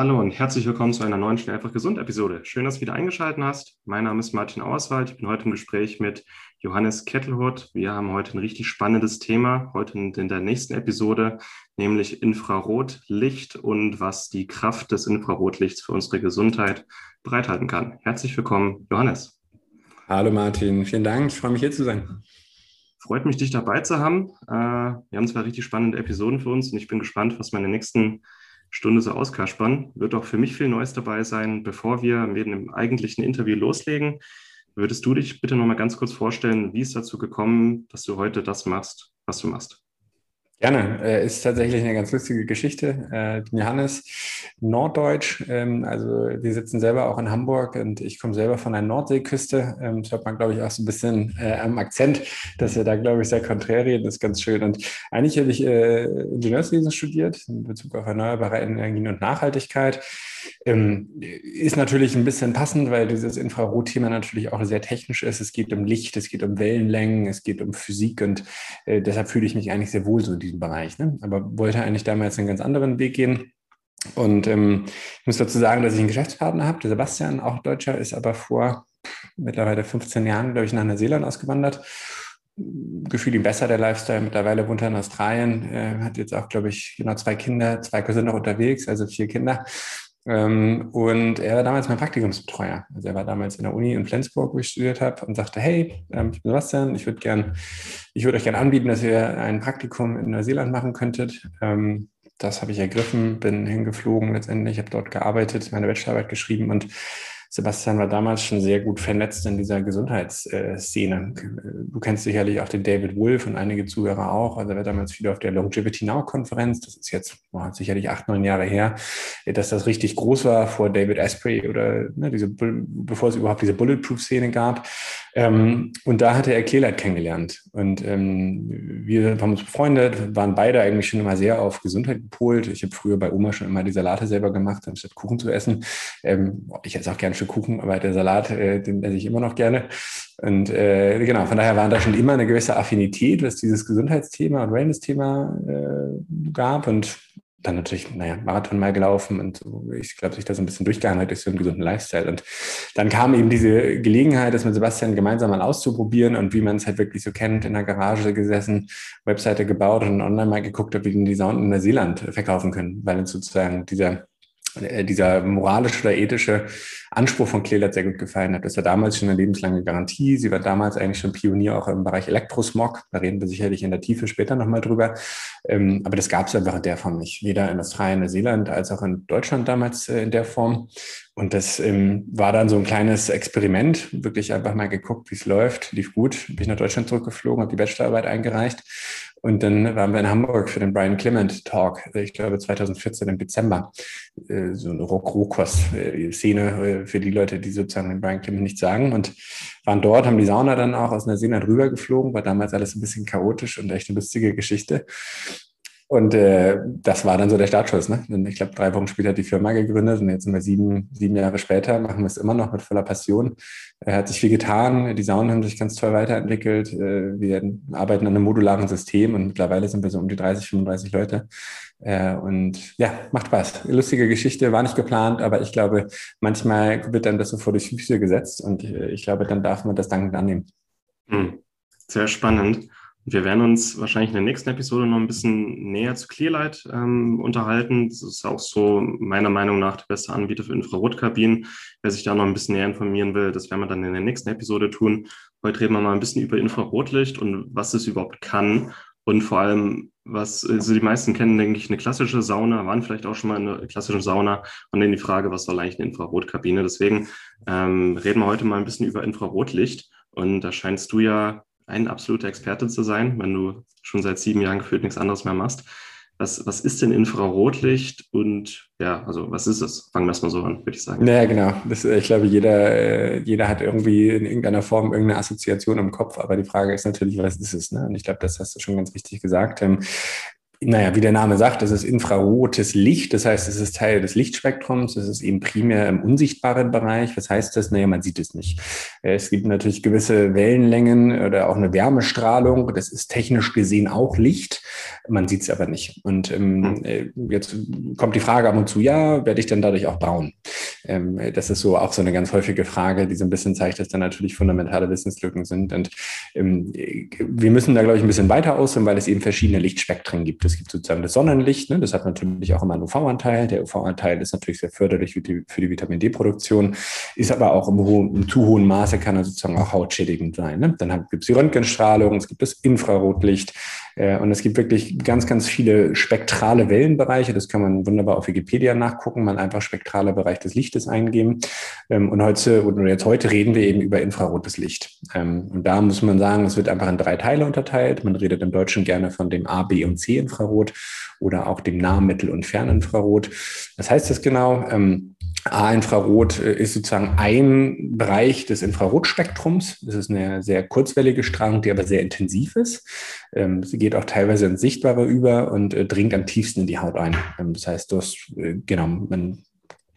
Hallo und herzlich willkommen zu einer neuen Schnell einfach gesund Episode. Schön, dass du wieder eingeschaltet hast. Mein Name ist Martin Auerswald. Ich bin heute im Gespräch mit Johannes Kettelhut. Wir haben heute ein richtig spannendes Thema, heute in der nächsten Episode, nämlich Infrarotlicht und was die Kraft des Infrarotlichts für unsere Gesundheit bereithalten kann. Herzlich willkommen, Johannes. Hallo Martin, vielen Dank. Ich freue mich hier zu sein. Freut mich, dich dabei zu haben. Äh, wir haben zwei richtig spannende Episoden für uns und ich bin gespannt, was meine nächsten Stunde so auskaspern. Wird auch für mich viel Neues dabei sein. Bevor wir mit dem eigentlichen Interview loslegen, würdest du dich bitte noch mal ganz kurz vorstellen, wie es dazu gekommen, dass du heute das machst, was du machst? Gerne. Äh, ist tatsächlich eine ganz lustige Geschichte. Äh, Johannes, Norddeutsch. Ähm, also wir sitzen selber auch in Hamburg und ich komme selber von der Nordseeküste. Ähm, das hört man, glaube ich, auch so ein bisschen äh, am Akzent, dass wir da, glaube ich, sehr konträr reden. Das ist ganz schön. Und eigentlich habe ich äh, Ingenieurswesen studiert in Bezug auf erneuerbare Energien und Nachhaltigkeit. Ähm, ist natürlich ein bisschen passend, weil dieses Infrarotthema natürlich auch sehr technisch ist. Es geht um Licht, es geht um Wellenlängen, es geht um Physik und äh, deshalb fühle ich mich eigentlich sehr wohl so in diesem Bereich. Ne? Aber wollte eigentlich damals einen ganz anderen Weg gehen. Und ähm, ich muss dazu sagen, dass ich einen Geschäftspartner habe, der Sebastian, auch Deutscher, ist aber vor mittlerweile 15 Jahren, glaube ich, nach Neuseeland ausgewandert gefühlt ihm besser, der Lifestyle. Mittlerweile wohnt er in Australien, äh, hat jetzt auch, glaube ich, genau zwei Kinder, zwei noch unterwegs, also vier Kinder. Ähm, und er war damals mein Praktikumsbetreuer. Also er war damals in der Uni in Flensburg, wo ich studiert habe, und sagte, hey, ähm, ich bin Sebastian, ich würde gern, euch gerne anbieten, dass ihr ein Praktikum in Neuseeland machen könntet. Ähm, das habe ich ergriffen, bin hingeflogen letztendlich, habe dort gearbeitet, meine Bachelorarbeit geschrieben und Sebastian war damals schon sehr gut vernetzt in dieser Gesundheitsszene. Du kennst sicherlich auch den David Wolf und einige Zuhörer auch. Also er war damals viel auf der Longevity Now Konferenz. Das ist jetzt boah, sicherlich acht, neun Jahre her, dass das richtig groß war vor David Asprey oder ne, diese, bevor es überhaupt diese Bulletproof-Szene gab. Ähm, und da hatte er Kleeleit kennengelernt. Und ähm, wir haben uns befreundet, waren beide eigentlich schon immer sehr auf Gesundheit gepolt. Ich habe früher bei Oma schon immer die Salate selber gemacht, anstatt Kuchen zu essen. Ähm, ich esse auch gerne Stück Kuchen, aber der Salat, äh, den esse ich immer noch gerne. Und äh, genau, von daher war da schon immer eine gewisse Affinität, was dieses Gesundheitsthema und Wellness-Thema äh, gab. Und dann natürlich, naja, Marathon mal gelaufen und ich glaube, sich da so ein bisschen durchgehandelt durch so einen gesunden Lifestyle. Und dann kam eben diese Gelegenheit, das mit Sebastian gemeinsam mal auszuprobieren und wie man es halt wirklich so kennt, in der Garage gesessen, Webseite gebaut und online mal geguckt, ob wir die Sound in Neuseeland verkaufen können, weil uns sozusagen dieser dieser moralische oder ethische Anspruch von Clearlight sehr gut gefallen hat. Das war damals schon eine lebenslange Garantie. Sie war damals eigentlich schon Pionier auch im Bereich Elektrosmog. Da reden wir sicherlich in der Tiefe später nochmal drüber. Ähm, aber das gab es einfach in der Form nicht. Weder in Australien, Neuseeland als auch in Deutschland damals äh, in der Form. Und das ähm, war dann so ein kleines Experiment. Wirklich einfach mal geguckt, wie es läuft. Lief gut. Bin ich nach Deutschland zurückgeflogen, habe die Bachelorarbeit eingereicht und dann waren wir in Hamburg für den Brian Clement Talk, ich glaube 2014 im Dezember. Äh, so eine Rock-Rohkost-Szene äh, für die Leute, die sozusagen den Brian Clement nicht sagen. Und waren dort, haben die Sauna dann auch aus Neuseeland rübergeflogen, war damals alles ein bisschen chaotisch und echt eine lustige Geschichte. Und äh, das war dann so der Startschuss. Ne? Ich glaube, drei Wochen später hat die Firma gegründet und jetzt sind wir sieben, sieben Jahre später, machen wir es immer noch mit voller Passion. Er hat sich viel getan, die Saunen haben sich ganz toll weiterentwickelt. Äh, wir arbeiten an einem modularen System und mittlerweile sind wir so um die 30, 35 Leute. Äh, und ja, macht Spaß. Lustige Geschichte, war nicht geplant, aber ich glaube, manchmal wird dann das so vor die Füße gesetzt und äh, ich glaube, dann darf man das dankend annehmen. Hm. Sehr spannend. Wir werden uns wahrscheinlich in der nächsten Episode noch ein bisschen näher zu Clearlight ähm, unterhalten. Das ist auch so meiner Meinung nach der beste Anbieter für Infrarotkabinen. Wer sich da noch ein bisschen näher informieren will, das werden wir dann in der nächsten Episode tun. Heute reden wir mal ein bisschen über Infrarotlicht und was es überhaupt kann und vor allem, was also die meisten kennen, denke ich, eine klassische Sauna, waren vielleicht auch schon mal in einer klassischen Sauna und dann die Frage, was soll eigentlich eine Infrarotkabine? Deswegen ähm, reden wir heute mal ein bisschen über Infrarotlicht und da scheinst du ja ein absoluter Experte zu sein, wenn du schon seit sieben Jahren gefühlt nichts anderes mehr machst. was, was ist denn Infrarotlicht und ja, also was ist es? Fangen wir es mal so an, würde ich sagen. Naja, genau. Das, ich glaube, jeder, jeder hat irgendwie in irgendeiner Form irgendeine Assoziation im Kopf, aber die Frage ist natürlich, was ist es? Ne? Und ich glaube, das hast du schon ganz richtig gesagt. Naja, wie der Name sagt, das ist infrarotes Licht. Das heißt, es ist Teil des Lichtspektrums. Es ist eben primär im unsichtbaren Bereich. Was heißt das? Naja, man sieht es nicht. Es gibt natürlich gewisse Wellenlängen oder auch eine Wärmestrahlung. Das ist technisch gesehen auch Licht. Man sieht es aber nicht. Und ähm, hm. äh, jetzt kommt die Frage ab und zu, ja, werde ich denn dadurch auch braun? Ähm, das ist so auch so eine ganz häufige Frage, die so ein bisschen zeigt, dass da natürlich fundamentale Wissenslücken sind. Und ähm, wir müssen da, glaube ich, ein bisschen weiter ausholen, weil es eben verschiedene Lichtspektren gibt. Es gibt sozusagen das Sonnenlicht, ne? das hat natürlich auch immer einen UV-Anteil. Der UV-Anteil ist natürlich sehr förderlich für die, für die Vitamin D-Produktion, ist aber auch im, hohen, im, zu hohen Maße kann er sozusagen auch hautschädigend sein. Ne? Dann gibt es die Röntgenstrahlung, es gibt das Infrarotlicht und es gibt wirklich ganz, ganz viele spektrale Wellenbereiche. Das kann man wunderbar auf Wikipedia nachgucken, man einfach spektraler Bereich des Lichtes eingeben. Ähm, und heute, oder jetzt heute reden wir eben über infrarotes Licht. Ähm, und da muss man sagen, es wird einfach in drei Teile unterteilt. Man redet im Deutschen gerne von dem A, B und C Infrarot. Infrarot oder auch dem Nah-, Mittel- und Ferninfrarot. Was heißt das genau? A-Infrarot äh, ist sozusagen ein Bereich des Infrarotspektrums. Das ist eine sehr kurzwellige Strahlung, die aber sehr intensiv ist. Ähm, sie geht auch teilweise ins Sichtbare über und äh, dringt am tiefsten in die Haut ein. Ähm, das heißt, du hast, äh, genau, man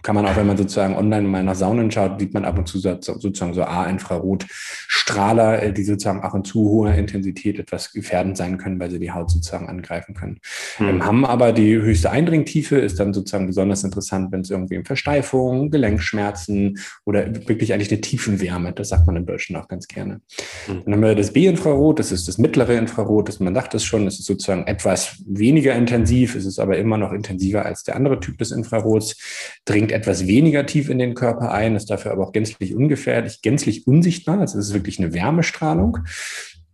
kann man auch, wenn man sozusagen online mal nach Saunen schaut, sieht man ab und zu sozusagen so A-Infrarotstrahler, äh, die sozusagen auch in zu hoher Intensität etwas gefährdend sein können, weil sie die Haut sozusagen angreifen können. Mhm. Ähm, haben aber die höchste Eindringtiefe, ist dann sozusagen besonders interessant, wenn es irgendwie um Versteifung, Gelenkschmerzen oder wirklich eigentlich eine Tiefenwärme, das sagt man im Deutschen auch ganz gerne. Mhm. Dann haben wir das B-Infrarot, das ist das mittlere Infrarot, das man sagt es schon, es ist sozusagen etwas weniger intensiv, es ist aber immer noch intensiver als der andere Typ des Infrarots, dringt etwas weniger tief in den Körper ein, ist dafür aber auch gänzlich ungefährlich, gänzlich unsichtbar. Also es ist wirklich eine Wärmestrahlung.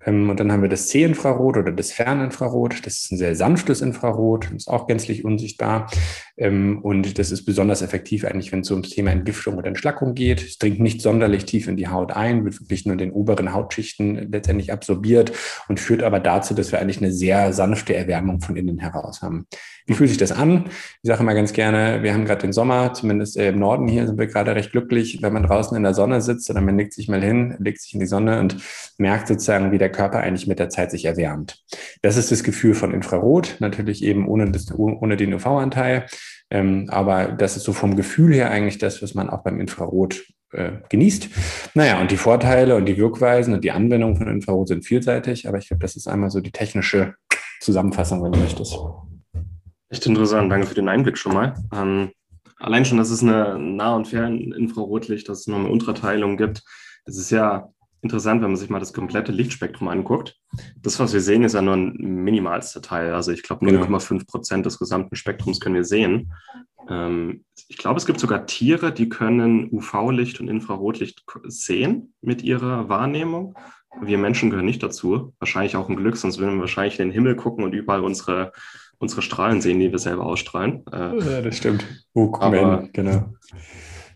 Ähm, und dann haben wir das C-Infrarot oder das Ferninfrarot. Das ist ein sehr sanftes Infrarot, ist auch gänzlich unsichtbar. Ähm, und das ist besonders effektiv eigentlich, wenn es ums Thema Entgiftung oder Entschlackung geht. Es dringt nicht sonderlich tief in die Haut ein, wird wirklich nur in den oberen Hautschichten letztendlich absorbiert und führt aber dazu, dass wir eigentlich eine sehr sanfte Erwärmung von innen heraus haben. Wie fühlt sich das an? Ich sage immer ganz gerne, wir haben gerade den Sommer, zumindest im Norden hier sind wir gerade recht glücklich, wenn man draußen in der Sonne sitzt oder man legt sich mal hin, legt sich in die Sonne und merkt sozusagen, wie der Körper eigentlich mit der Zeit sich erwärmt. Das ist das Gefühl von Infrarot, natürlich eben ohne, das, ohne den UV-Anteil. Ähm, aber das ist so vom Gefühl her eigentlich das, was man auch beim Infrarot äh, genießt. Naja, und die Vorteile und die Wirkweisen und die Anwendung von Infrarot sind vielseitig, aber ich glaube, das ist einmal so die technische Zusammenfassung, wenn du möchtest. Echt interessant, danke für den Einblick schon mal. Ähm, allein schon, dass es eine Nah- und Ferninfrarotlicht, dass es noch eine Unterteilung gibt. Das ist ja interessant, wenn man sich mal das komplette Lichtspektrum anguckt. Das, was wir sehen, ist ja nur ein minimalster Teil. Also ich glaube, 0,5 genau. Prozent des gesamten Spektrums können wir sehen. Ähm, ich glaube, es gibt sogar Tiere, die können UV-Licht und Infrarotlicht sehen mit ihrer Wahrnehmung. Wir Menschen gehören nicht dazu. Wahrscheinlich auch ein Glück, sonst würden wir wahrscheinlich in den Himmel gucken und überall unsere unsere Strahlen sehen, die wir selber ausstrahlen. Äh, ja, das stimmt. Walkman, genau.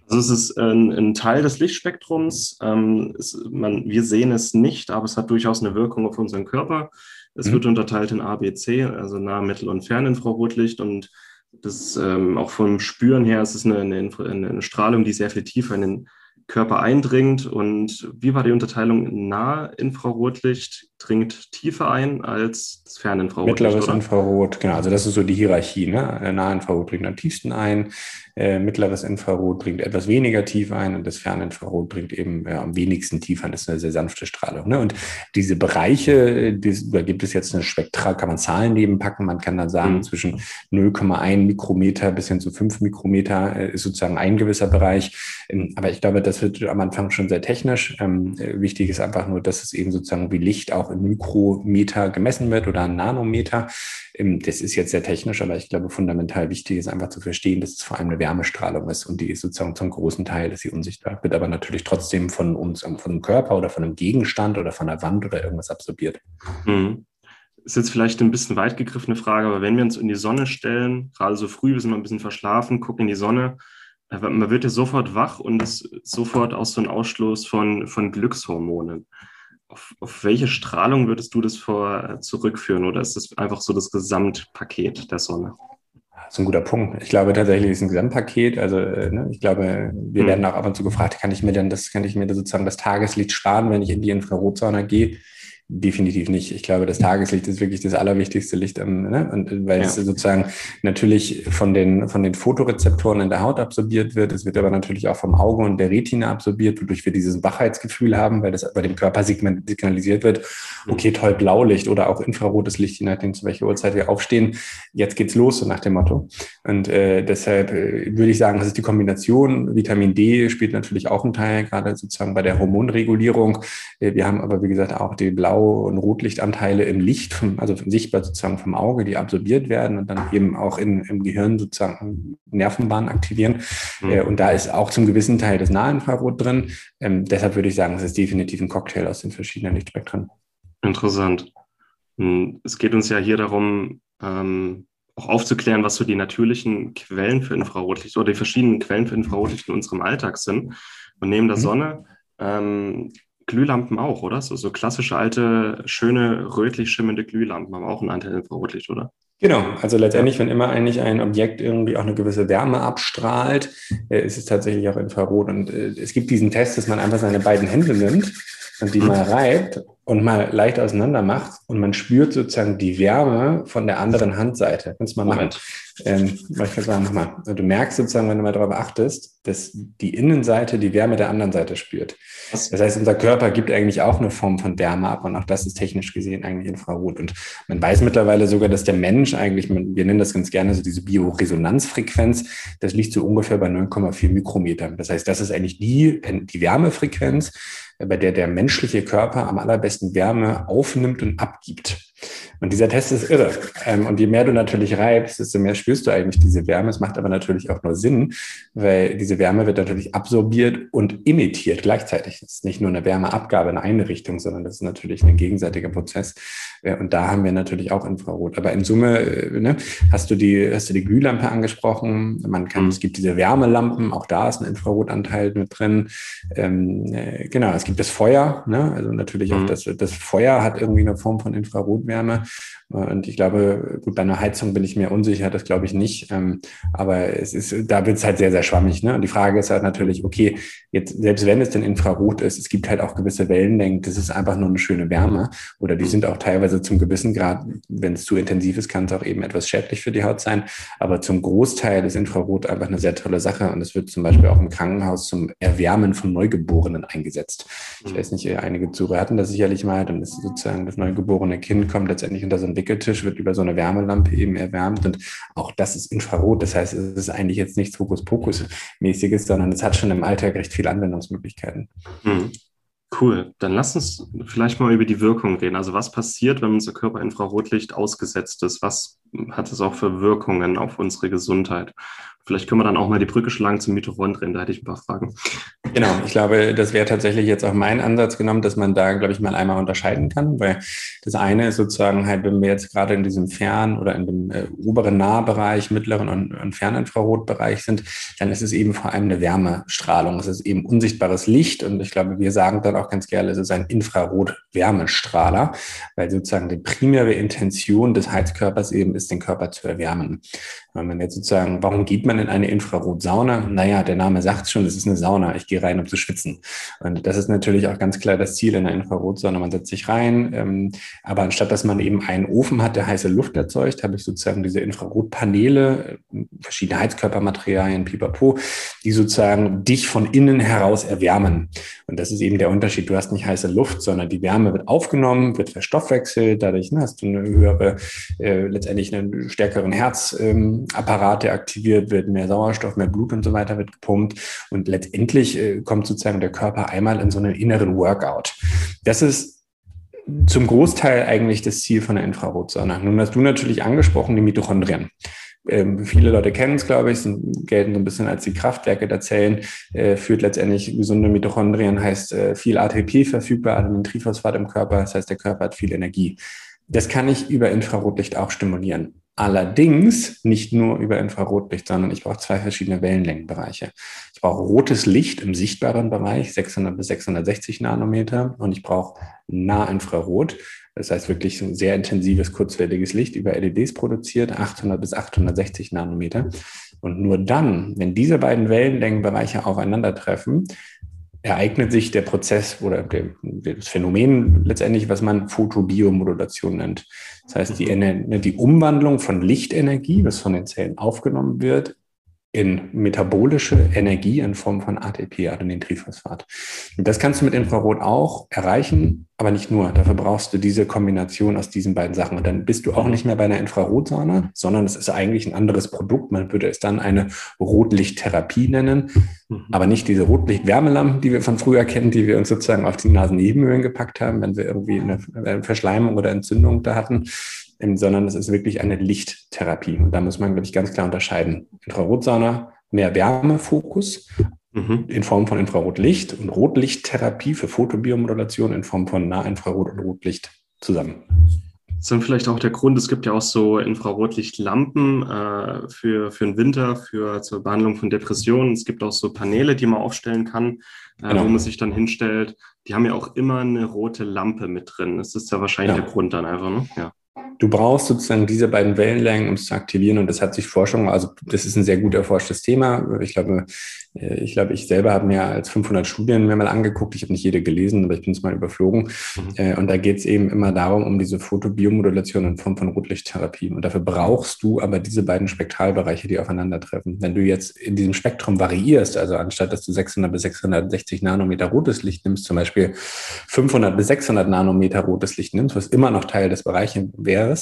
Also es ist ein, ein Teil des Lichtspektrums. Ähm, es, man, wir sehen es nicht, aber es hat durchaus eine Wirkung auf unseren Körper. Es mhm. wird unterteilt in A, B, C, also nah, mittel- und ferninfrarotlicht. Und das ähm, auch vom Spüren her ist es eine, eine, eine, Strahlung, die sehr viel tiefer in den Körper eindringt. Und wie war die Unterteilung? Nah-Infrarotlicht dringt tiefer ein als das Ferninfrarot. Mittleres oder? Infrarot, genau. Also das ist so die Hierarchie. Ne? Nahinfrarot dringt am tiefsten ein, äh, mittleres Infrarot dringt etwas weniger tief ein und das Ferninfrarot dringt eben ja, am wenigsten tief ein. Das ist eine sehr sanfte Strahlung. Ne? Und diese Bereiche, die, da gibt es jetzt eine Spektral, kann man Zahlen nebenpacken. Man kann dann sagen, mhm. zwischen 0,1 Mikrometer bis hin zu 5 Mikrometer äh, ist sozusagen ein gewisser Bereich. Ähm, aber ich glaube, das wird am Anfang schon sehr technisch. Ähm, äh, wichtig ist einfach nur, dass es eben sozusagen wie Licht auch in Mikrometer gemessen wird oder Nanometer. Ähm, das ist jetzt sehr technisch, aber ich glaube, fundamental wichtig ist einfach zu verstehen, dass es vor allem eine Wärmestrahlung ist und die ist sozusagen zum großen Teil, dass sie unsichtbar wird, aber natürlich trotzdem von uns, ähm, von einem Körper oder von einem Gegenstand oder von der Wand oder irgendwas absorbiert. Mhm. Ist jetzt vielleicht ein bisschen weit gegriffene Frage, aber wenn wir uns in die Sonne stellen, gerade so früh, wir sind noch ein bisschen verschlafen, gucken in die Sonne, man wird ja sofort wach und es ist sofort auch so ein Ausschluss von, von Glückshormonen. auf, auf, welche Strahlung würdest du das vor äh, zurückführen oder ist das einfach so das Gesamtpaket der Sonne? Das ist ein guter Punkt. Ich glaube tatsächlich ist ein Gesamtpaket. Also äh, ne, ich glaube, wir hm. werden auch ab und zu gefragt, kann ich mir denn das, kann ich mir sozusagen das Tageslicht sparen, wenn ich in die Infrarotsonne gehe? Definitiv nicht. Ich glaube, das Tageslicht ist wirklich das allerwichtigste Licht, ne? und, weil ja. es sozusagen natürlich von den, von den Fotorezeptoren in der Haut absorbiert wird. Es wird aber natürlich auch vom Auge und der Retina absorbiert, wodurch wir dieses Wachheitsgefühl haben, weil das bei dem Körper signalisiert wird, mhm. okay, toll, Blaulicht oder auch infrarotes Licht, je nachdem, zu welcher Uhrzeit wir aufstehen. Jetzt geht's los, so nach dem Motto. Und äh, deshalb äh, würde ich sagen, das ist die Kombination. Vitamin D spielt natürlich auch einen Teil, gerade sozusagen bei der Hormonregulierung. Äh, wir haben aber, wie gesagt, auch die Blau Blau- und Rotlichtanteile im Licht, vom, also sichtbar sozusagen vom Auge, die absorbiert werden und dann eben auch in, im Gehirn sozusagen Nervenbahnen aktivieren. Mhm. Äh, und da ist auch zum gewissen Teil das Nahinfrarot drin. Ähm, deshalb würde ich sagen, es ist definitiv ein Cocktail aus den verschiedenen Lichtspektren. Interessant. Hm, es geht uns ja hier darum, ähm, auch aufzuklären, was so die natürlichen Quellen für Infrarotlicht oder die verschiedenen Quellen für Infrarotlicht in unserem Alltag sind. Und neben der mhm. Sonne ähm, Glühlampen auch, oder? So, so klassische alte, schöne, rötlich schimmernde Glühlampen haben auch einen Anteil Infrarotlicht, oder? Genau, also letztendlich, wenn immer eigentlich ein Objekt irgendwie auch eine gewisse Wärme abstrahlt, äh, ist es tatsächlich auch Infrarot. Und äh, es gibt diesen Test, dass man einfach seine beiden Hände nimmt und die mal reibt und mal leicht auseinander macht und man spürt sozusagen die Wärme von der anderen Handseite. Kannst du mal machen. Ähm, ich kann sagen, mach mal. Du merkst sozusagen, wenn du mal darauf achtest, dass die Innenseite die Wärme der anderen Seite spürt. Das heißt, unser Körper gibt eigentlich auch eine Form von Wärme ab und auch das ist technisch gesehen eigentlich Infrarot. Und man weiß mittlerweile sogar, dass der Mensch eigentlich, wir nennen das ganz gerne so diese Bioresonanzfrequenz, das liegt so ungefähr bei 9,4 Mikrometern. Das heißt, das ist eigentlich die, die Wärmefrequenz, bei der der menschliche Körper am allerbesten Wärme aufnimmt und abgibt. Und dieser Test ist irre. Ähm, und je mehr du natürlich reibst, desto mehr spürst du eigentlich diese Wärme. Es macht aber natürlich auch nur Sinn, weil diese Wärme wird natürlich absorbiert und emittiert gleichzeitig. Es ist nicht nur eine Wärmeabgabe in eine Richtung, sondern das ist natürlich ein gegenseitiger Prozess. Äh, und da haben wir natürlich auch Infrarot. Aber in Summe äh, ne, hast du die, hast du die Glühlampe angesprochen. Man kann, mhm. es gibt diese Wärmelampen, auch da ist ein Infrarotanteil mit drin. Ähm, äh, genau, es gibt das Feuer, ne? also natürlich mhm. auch das, das Feuer hat irgendwie eine Form von Infrarotwärme. Wärme und ich glaube, gut, bei einer Heizung bin ich mir unsicher, das glaube ich nicht. Ähm, aber es ist, da wird es halt sehr, sehr schwammig. Ne? Und die Frage ist halt natürlich, okay, jetzt, selbst wenn es denn Infrarot ist, es gibt halt auch gewisse Wellenlängen, das ist einfach nur eine schöne Wärme. Oder die sind auch teilweise zum gewissen Grad, wenn es zu intensiv ist, kann es auch eben etwas schädlich für die Haut sein. Aber zum Großteil ist Infrarot einfach eine sehr tolle Sache. Und es wird zum Beispiel auch im Krankenhaus zum Erwärmen von Neugeborenen eingesetzt. Ich weiß nicht, einige Zuhörer hatten das sicherlich mal. Dann ist sozusagen das neugeborene Kind kommt letztendlich unter so einen Wickeltisch, wird über so eine Wärmelampe eben erwärmt und auch das ist Infrarot. Das heißt, es ist eigentlich jetzt nichts Hokuspokus-mäßiges, sondern es hat schon im Alltag recht viele Anwendungsmöglichkeiten. Mhm. Cool. Dann lass uns vielleicht mal über die Wirkung reden. Also was passiert, wenn unser Körper Infrarotlicht ausgesetzt ist? Was hat es auch für Wirkungen auf unsere Gesundheit? Vielleicht können wir dann auch mal die Brücke schlagen zum Mitochondrien. Da hätte ich ein paar Fragen. Genau, ich glaube, das wäre tatsächlich jetzt auch mein Ansatz genommen, dass man da, glaube ich, mal einmal unterscheiden kann, weil das eine ist sozusagen halt, wenn wir jetzt gerade in diesem Fern- oder in dem äh, oberen Nahbereich, mittleren und, und Ferninfrarotbereich sind, dann ist es eben vor allem eine Wärmestrahlung. Es ist eben unsichtbares Licht und ich glaube, wir sagen dann auch ganz gerne, es ist ein Infrarot-Wärmestrahler, weil sozusagen die primäre Intention des Heizkörpers eben ist, den Körper zu erwärmen. Wenn man jetzt sozusagen, warum geht man in eine Infrarotsauna? Naja, der Name sagt schon, es ist eine Sauna. Ich gehe rein, um zu schwitzen. Und das ist natürlich auch ganz klar das Ziel in der Infrarotsauna. Man setzt sich rein, ähm, aber anstatt dass man eben einen Ofen hat, der heiße Luft erzeugt, habe ich sozusagen diese Infrarotpaneele, verschiedene Heizkörpermaterialien, pipapo, die sozusagen dich von innen heraus erwärmen. Und das ist eben der Unterschied. Du hast nicht heiße Luft, sondern die Wärme wird aufgenommen, wird verstoffwechselt. Dadurch ne, hast du eine höhere, äh, letztendlich einen stärkeren Herz. Ähm, Apparate aktiviert wird, mehr Sauerstoff, mehr Blut und so weiter wird gepumpt und letztendlich äh, kommt sozusagen der Körper einmal in so einen inneren Workout. Das ist zum Großteil eigentlich das Ziel von der Infrarotsonne. Nun hast du natürlich angesprochen die Mitochondrien. Ähm, viele Leute kennen es, glaube ich, sind, gelten so ein bisschen als die Kraftwerke der Zellen, äh, führt letztendlich gesunde Mitochondrien, heißt äh, viel ATP verfügbar, Adenylentriphosphat im Körper, das heißt, der Körper hat viel Energie. Das kann ich über Infrarotlicht auch stimulieren. Allerdings nicht nur über Infrarotlicht, sondern ich brauche zwei verschiedene Wellenlängenbereiche. Ich brauche rotes Licht im sichtbaren Bereich, 600 bis 660 Nanometer, und ich brauche Nahinfrarot. Das heißt wirklich ein sehr intensives, kurzwelliges Licht über LEDs produziert, 800 bis 860 Nanometer. Und nur dann, wenn diese beiden Wellenlängenbereiche aufeinandertreffen, ereignet sich der Prozess oder der, das Phänomen letztendlich, was man Photobiomodulation nennt. Das heißt, die, mhm. die Umwandlung von Lichtenergie, was von den Zellen aufgenommen wird, in metabolische Energie in Form von ATP, Adenylentriphosphat. Und das kannst du mit Infrarot auch erreichen, aber nicht nur. Dafür brauchst du diese Kombination aus diesen beiden Sachen. Und dann bist du auch nicht mehr bei einer Infrarotsauna, sondern es ist eigentlich ein anderes Produkt. Man würde es dann eine Rotlichttherapie nennen, mhm. aber nicht diese Rotlichtwärmelampen, die wir von früher kennen, die wir uns sozusagen auf die Nasennebenhöhlen gepackt haben, wenn wir irgendwie eine Verschleimung oder Entzündung da hatten, sondern es ist wirklich eine Lichttherapie. Und da muss man, glaube ich, ganz klar unterscheiden. Infrarotsauna, mehr Wärmefokus mhm. in Form von Infrarotlicht und Rotlichttherapie für Photobiomodulation in Form von Nahinfrarot und Rotlicht zusammen. Das ist dann vielleicht auch der Grund, es gibt ja auch so Infrarotlichtlampen äh, für, für den Winter, für zur Behandlung von Depressionen. Es gibt auch so Paneele, die man aufstellen kann, äh, genau. wo man sich dann hinstellt. Die haben ja auch immer eine rote Lampe mit drin. Das ist ja wahrscheinlich ja. der Grund dann einfach, ne? Ja. Du brauchst sozusagen diese beiden Wellenlängen, um es zu aktivieren. Und das hat sich Forschung, also das ist ein sehr gut erforschtes Thema. Ich glaube, ich glaube, ich selber habe mehr als 500 Studien mir mal angeguckt. Ich habe nicht jede gelesen, aber ich bin es mal überflogen. Mhm. Äh, und da geht es eben immer darum, um diese Photobiomodulation in Form von Rotlichttherapie. Und dafür brauchst du aber diese beiden Spektralbereiche, die aufeinandertreffen. Wenn du jetzt in diesem Spektrum variierst, also anstatt dass du 600 bis 660 Nanometer rotes Licht nimmst, zum Beispiel 500 bis 600 Nanometer rotes Licht nimmst, was immer noch Teil des Bereiches wäre,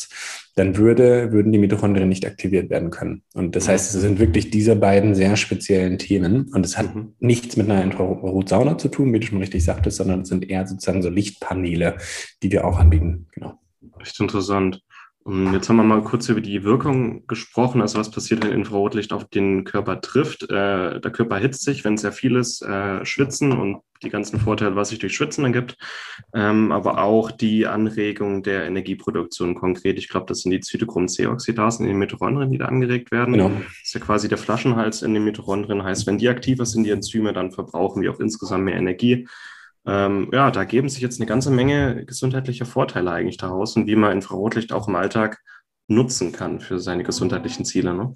dann würde, würden die Mitochondrien nicht aktiviert werden können. Und das heißt, es sind wirklich diese beiden sehr speziellen Themen. Und es hat mhm. nichts mit einer Infrarotsauna zu tun, wie du schon richtig sagtest, sondern es sind eher sozusagen so Lichtpaneele, die wir auch anbieten. Genau. Echt interessant. Und jetzt haben wir mal kurz über die Wirkung gesprochen, also was passiert, wenn Infrarotlicht auf den Körper trifft. Äh, der Körper hitzt sich, wenn sehr viel ist, äh, schwitzen und die ganzen Vorteile, was sich durch Schwitzen dann gibt, ähm, aber auch die Anregung der Energieproduktion konkret. Ich glaube, das sind die Zytochrom-C-Oxidasen in den Mitochondrien, die da angeregt werden. Genau. Das ist ja quasi der Flaschenhals in den Mitochondrien. Heißt, wenn die aktiver sind, die Enzyme, dann verbrauchen wir auch insgesamt mehr Energie. Ähm, ja, da geben sich jetzt eine ganze Menge gesundheitlicher Vorteile eigentlich daraus und wie man Infrarotlicht auch im Alltag nutzen kann für seine gesundheitlichen Ziele. Ne?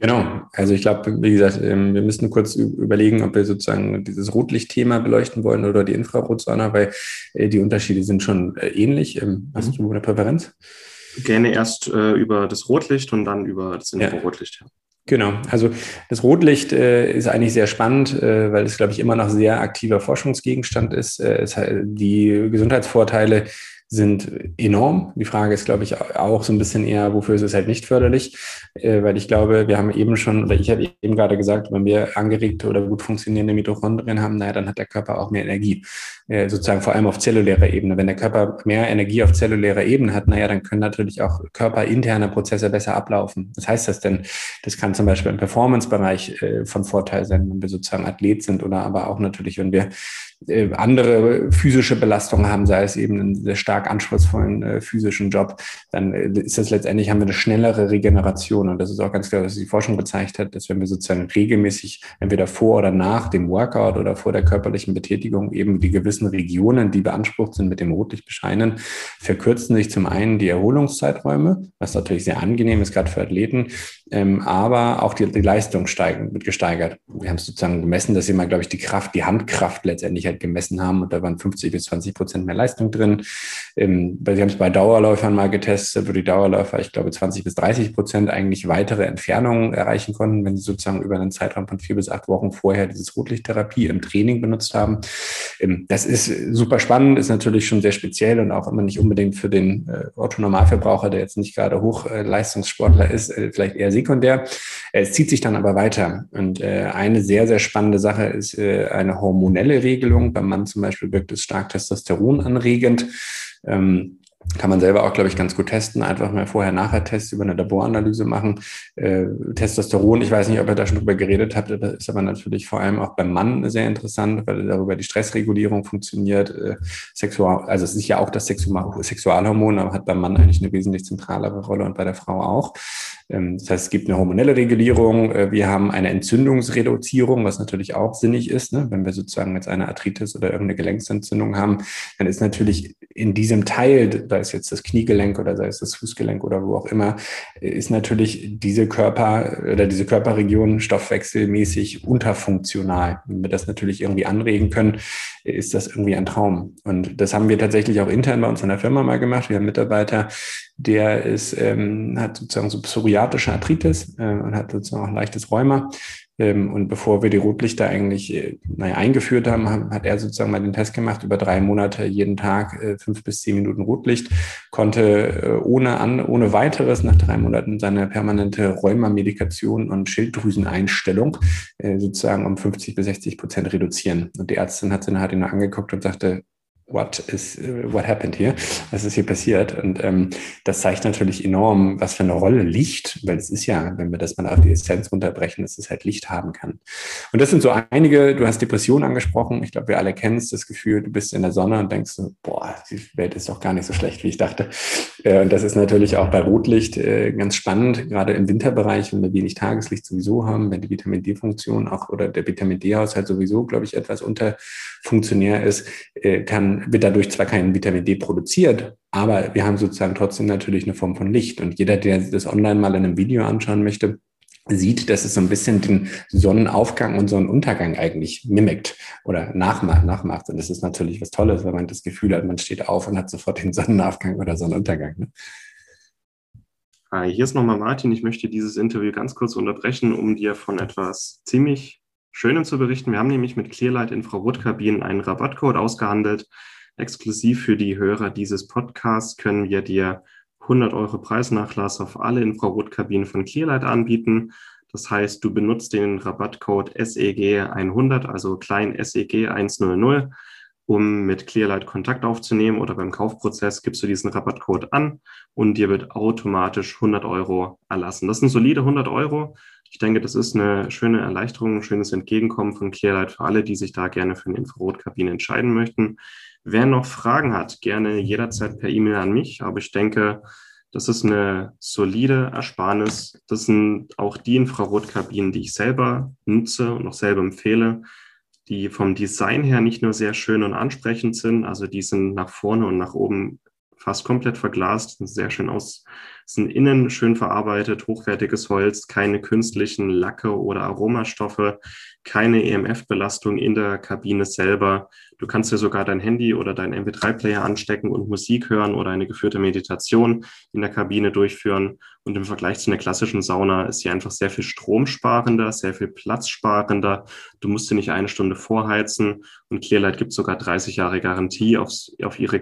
Genau, also ich glaube, wie gesagt, ähm, wir müssen kurz überlegen, ob wir sozusagen dieses Rotlichtthema beleuchten wollen oder die Infrarotsonne, weil äh, die Unterschiede sind schon äh, ähnlich. Ähm, hast mhm. du eine Präferenz? Gerne erst äh, über das Rotlicht und dann über das Infrarotlicht. Ja. Genau, also das Rotlicht äh, ist eigentlich sehr spannend, äh, weil es, glaube ich, immer noch sehr aktiver Forschungsgegenstand ist. Äh, es, die Gesundheitsvorteile sind enorm. Die Frage ist, glaube ich, auch so ein bisschen eher, wofür ist es halt nicht förderlich? Äh, weil ich glaube, wir haben eben schon, oder ich habe eben gerade gesagt, wenn wir angeregte oder gut funktionierende Mitochondrien haben, naja, dann hat der Körper auch mehr Energie. Äh, sozusagen vor allem auf zellulärer Ebene. Wenn der Körper mehr Energie auf zellulärer Ebene hat, naja, dann können natürlich auch körperinterne Prozesse besser ablaufen. Was heißt das denn? Das kann zum Beispiel im Performance-Bereich äh, von Vorteil sein, wenn wir sozusagen Athlet sind oder aber auch natürlich, wenn wir äh, andere physische Belastungen haben, sei es eben einen sehr stark anspruchsvollen äh, physischen Job, dann äh, ist das letztendlich, haben wir eine schnellere Regeneration. Und das ist auch ganz klar, was die Forschung gezeigt hat, dass wenn wir sozusagen regelmäßig, entweder vor oder nach dem Workout oder vor der körperlichen Betätigung eben die gewissen Regionen, die beansprucht sind, mit dem Rotlicht bescheinen, verkürzen sich zum einen die Erholungszeiträume, was natürlich sehr angenehm ist, gerade für Athleten, ähm, aber auch die, die Leistung steigen, wird gesteigert. Wir haben sozusagen gemessen, dass wir mal, glaube ich, die Kraft, die Handkraft letztendlich halt gemessen haben und da waren 50 bis 20 Prozent mehr Leistung drin. Ähm, wir haben es bei Dauerläufern mal getestet, wo die Dauerläufer, ich glaube, 20 bis 30 Prozent eigentlich weitere Entfernungen erreichen konnten, wenn sie sozusagen über einen Zeitraum von vier bis acht Wochen vorher dieses Rotlichttherapie im Training benutzt haben. Ähm, das ist super spannend, ist natürlich schon sehr speziell und auch immer nicht unbedingt für den äh, Otto-Normalverbraucher, der jetzt nicht gerade Hochleistungssportler ist, äh, vielleicht eher sekundär. Es zieht sich dann aber weiter. Und äh, eine sehr, sehr spannende Sache ist äh, eine hormonelle Regelung. Beim Mann zum Beispiel wirkt es stark Testosteron anregend. Ähm, kann man selber auch, glaube ich, ganz gut testen. Einfach mal Vorher-Nachher-Tests über eine Laboranalyse machen. Äh, Testosteron, ich weiß nicht, ob ihr da schon drüber geredet habt, das ist aber natürlich vor allem auch beim Mann sehr interessant, weil darüber die Stressregulierung funktioniert. Äh, Sexual, also es ist ja auch das Sexualhormon, aber hat beim Mann eigentlich eine wesentlich zentralere Rolle und bei der Frau auch. Ähm, das heißt, es gibt eine hormonelle Regulierung. Äh, wir haben eine Entzündungsreduzierung, was natürlich auch sinnig ist. Ne? Wenn wir sozusagen jetzt eine Arthritis oder irgendeine Gelenksentzündung haben, dann ist natürlich in diesem Teil, sei es jetzt das Kniegelenk oder sei es das Fußgelenk oder wo auch immer, ist natürlich diese Körper oder diese Körperregion stoffwechselmäßig unterfunktional. Wenn wir das natürlich irgendwie anregen können, ist das irgendwie ein Traum. Und das haben wir tatsächlich auch intern bei uns in der Firma mal gemacht. Wir haben Mitarbeiter, der ist, ähm, hat sozusagen so psoriatische Arthritis äh, und hat sozusagen auch leichtes Rheuma. Ähm, und bevor wir die Rotlichter eigentlich äh, naja, eingeführt haben, hat er sozusagen mal den Test gemacht, über drei Monate jeden Tag äh, fünf bis zehn Minuten Rotlicht, konnte äh, ohne, an, ohne weiteres nach drei Monaten seine permanente Rheuma-Medikation und Schilddrüseneinstellung sozusagen um 50 bis 60 Prozent reduzieren. Und die Ärztin hat hat ihn angeguckt und sagte, what is uh, what happened here? Was ist hier passiert? Und ähm, das zeigt natürlich enorm, was für eine Rolle Licht, weil es ist ja, wenn wir das mal auf die Essenz runterbrechen, dass es halt Licht haben kann. Und das sind so einige, du hast Depression angesprochen. Ich glaube, wir alle kennen es, das Gefühl, du bist in der Sonne und denkst so, boah, die Welt ist doch gar nicht so schlecht, wie ich dachte. Äh, und das ist natürlich auch bei Rotlicht äh, ganz spannend, gerade im Winterbereich, wenn wir wenig Tageslicht sowieso haben, wenn die Vitamin D-Funktion auch oder der Vitamin D-Haushalt sowieso, glaube ich, etwas unterfunktionär ist, äh, kann wird dadurch zwar kein Vitamin D produziert, aber wir haben sozusagen trotzdem natürlich eine Form von Licht. Und jeder, der das online mal in einem Video anschauen möchte, sieht, dass es so ein bisschen den Sonnenaufgang und Sonnenuntergang eigentlich mimikt oder nachmacht. nachmacht. Und das ist natürlich was Tolles, wenn man das Gefühl hat, man steht auf und hat sofort den Sonnenaufgang oder Sonnenuntergang. Ne? Hier ist nochmal Martin. Ich möchte dieses Interview ganz kurz unterbrechen, um dir von etwas ziemlich Schönem zu berichten. Wir haben nämlich mit Clearlight Infrarotkabinen einen Rabattcode ausgehandelt. Exklusiv für die Hörer dieses Podcasts können wir dir 100 Euro Preisnachlass auf alle Infrarotkabinen von Clearlight anbieten. Das heißt, du benutzt den Rabattcode SEG100, also klein SEG 100, um mit Clearlight Kontakt aufzunehmen oder beim Kaufprozess gibst du diesen Rabattcode an und dir wird automatisch 100 Euro erlassen. Das sind solide 100 Euro ich denke, das ist eine schöne Erleichterung, ein schönes Entgegenkommen von Clearlight für alle, die sich da gerne für eine Infrarotkabine entscheiden möchten. Wer noch Fragen hat, gerne jederzeit per E-Mail an mich. Aber ich denke, das ist eine solide Ersparnis. Das sind auch die Infrarotkabinen, die ich selber nutze und auch selber empfehle, die vom Design her nicht nur sehr schön und ansprechend sind, also die sind nach vorne und nach oben fast komplett verglast, sehr schön aus, sind innen schön verarbeitet, hochwertiges Holz, keine künstlichen Lacke oder Aromastoffe, keine EMF-Belastung in der Kabine selber. Du kannst dir sogar dein Handy oder dein MP3-Player anstecken und Musik hören oder eine geführte Meditation in der Kabine durchführen. Und im Vergleich zu einer klassischen Sauna ist sie einfach sehr viel stromsparender, sehr viel platzsparender. Du musst sie nicht eine Stunde vorheizen. Und Clearlight gibt sogar 30 Jahre Garantie aufs, auf ihre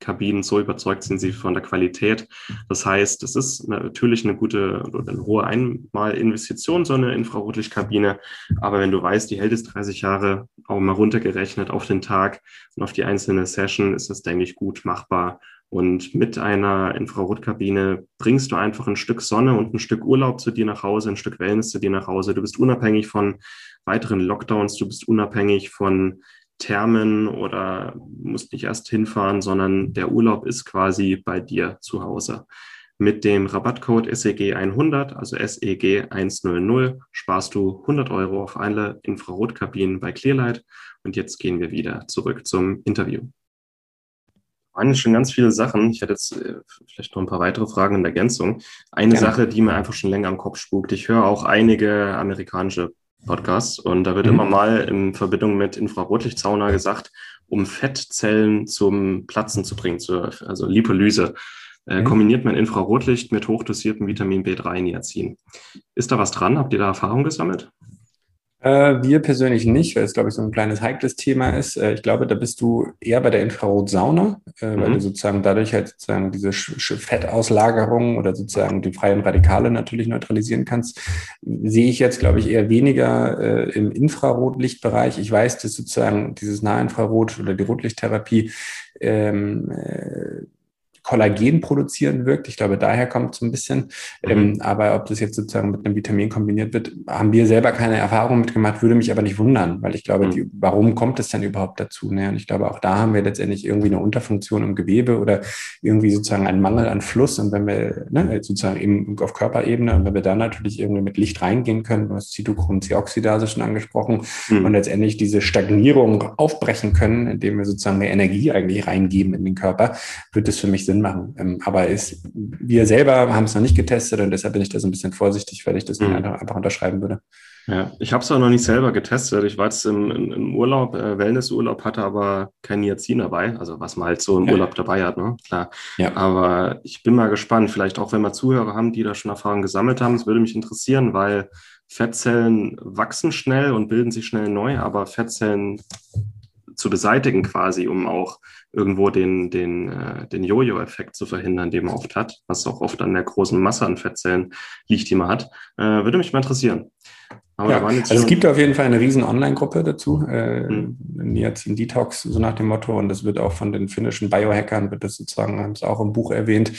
Kabinen, so überzeugt sind sie von der Qualität. Das heißt, es ist natürlich eine gute oder eine hohe Einmalinvestition, so eine Infrarotlichtkabine. Aber wenn du weißt, die hält es 30 Jahre, auch mal runtergerechnet auf den Tag und auf die einzelne Session, ist das, denke ich, gut machbar. Und mit einer Infrarotkabine bringst du einfach ein Stück Sonne und ein Stück Urlaub zu dir nach Hause, ein Stück Wellness zu dir nach Hause. Du bist unabhängig von weiteren Lockdowns, du bist unabhängig von Thermen oder musst nicht erst hinfahren, sondern der Urlaub ist quasi bei dir zu Hause. Mit dem Rabattcode SEG 100, also SEG 100, sparst du 100 Euro auf alle Infrarotkabinen bei Clearlight. Und jetzt gehen wir wieder zurück zum Interview. Waren schon ganz viele Sachen. Ich hätte jetzt äh, vielleicht noch ein paar weitere Fragen in Ergänzung. Eine Gerne. Sache, die mir einfach schon länger am Kopf spukt. Ich höre auch einige amerikanische Podcast. Und da wird mhm. immer mal in Verbindung mit Infrarotlichtsauna gesagt, um Fettzellen zum Platzen zu bringen, zur, also Lipolyse, äh, mhm. kombiniert man Infrarotlicht mit hochdosiertem Vitamin B3-Niacin. Ist da was dran? Habt ihr da Erfahrung gesammelt? Äh, wir persönlich nicht, weil es, glaube ich, so ein kleines heikles Thema ist. Äh, ich glaube, da bist du eher bei der Infrarotsauna, äh, mhm. weil du sozusagen dadurch halt sozusagen diese Fettauslagerung oder sozusagen die freien Radikale natürlich neutralisieren kannst. Sehe ich jetzt, glaube ich, eher weniger äh, im Infrarotlichtbereich. Ich weiß, dass sozusagen dieses Nahinfrarot oder die Rotlichttherapie ähm, äh, Kollagen produzieren wirkt. Ich glaube, daher kommt es ein bisschen. Mhm. Ähm, aber ob das jetzt sozusagen mit einem Vitamin kombiniert wird, haben wir selber keine Erfahrung mitgemacht, würde mich aber nicht wundern, weil ich glaube, mhm. die, warum kommt es denn überhaupt dazu? Ne? Und ich glaube, auch da haben wir letztendlich irgendwie eine Unterfunktion im Gewebe oder irgendwie sozusagen einen Mangel an Fluss. Und wenn wir ne, sozusagen eben auf Körperebene und wenn wir da natürlich irgendwie mit Licht reingehen können, du hast Zytochrom-C-Oxidase schon angesprochen, mhm. und letztendlich diese Stagnierung aufbrechen können, indem wir sozusagen mehr Energie eigentlich reingeben in den Körper, wird es für mich Sinn machen. Ähm, aber ist, wir selber haben es noch nicht getestet und deshalb bin ich da so ein bisschen vorsichtig, weil ich das mhm. nicht einfach unterschreiben würde. Ja, ich habe es auch noch nicht selber getestet. Ich war jetzt im, im Urlaub, äh, Wellnessurlaub, hatte aber kein Niacin dabei, also was man halt so im ja. Urlaub dabei hat, ne? Klar. Ja. Aber ich bin mal gespannt, vielleicht auch wenn wir Zuhörer haben, die da schon Erfahrungen gesammelt haben, es würde mich interessieren, weil Fettzellen wachsen schnell und bilden sich schnell neu, aber Fettzellen zu beseitigen quasi, um auch irgendwo den, den, äh, den Jojo-Effekt zu verhindern, den man oft hat, was auch oft an der großen Masse an Fettzellen liegt, die man hat. Äh, würde mich mal interessieren. Ja, also es gibt auf jeden Fall eine riesen Online-Gruppe dazu, äh, hm. Niacin Detox, so nach dem Motto. Und das wird auch von den finnischen Biohackern, wird das sozusagen, haben es auch im Buch erwähnt.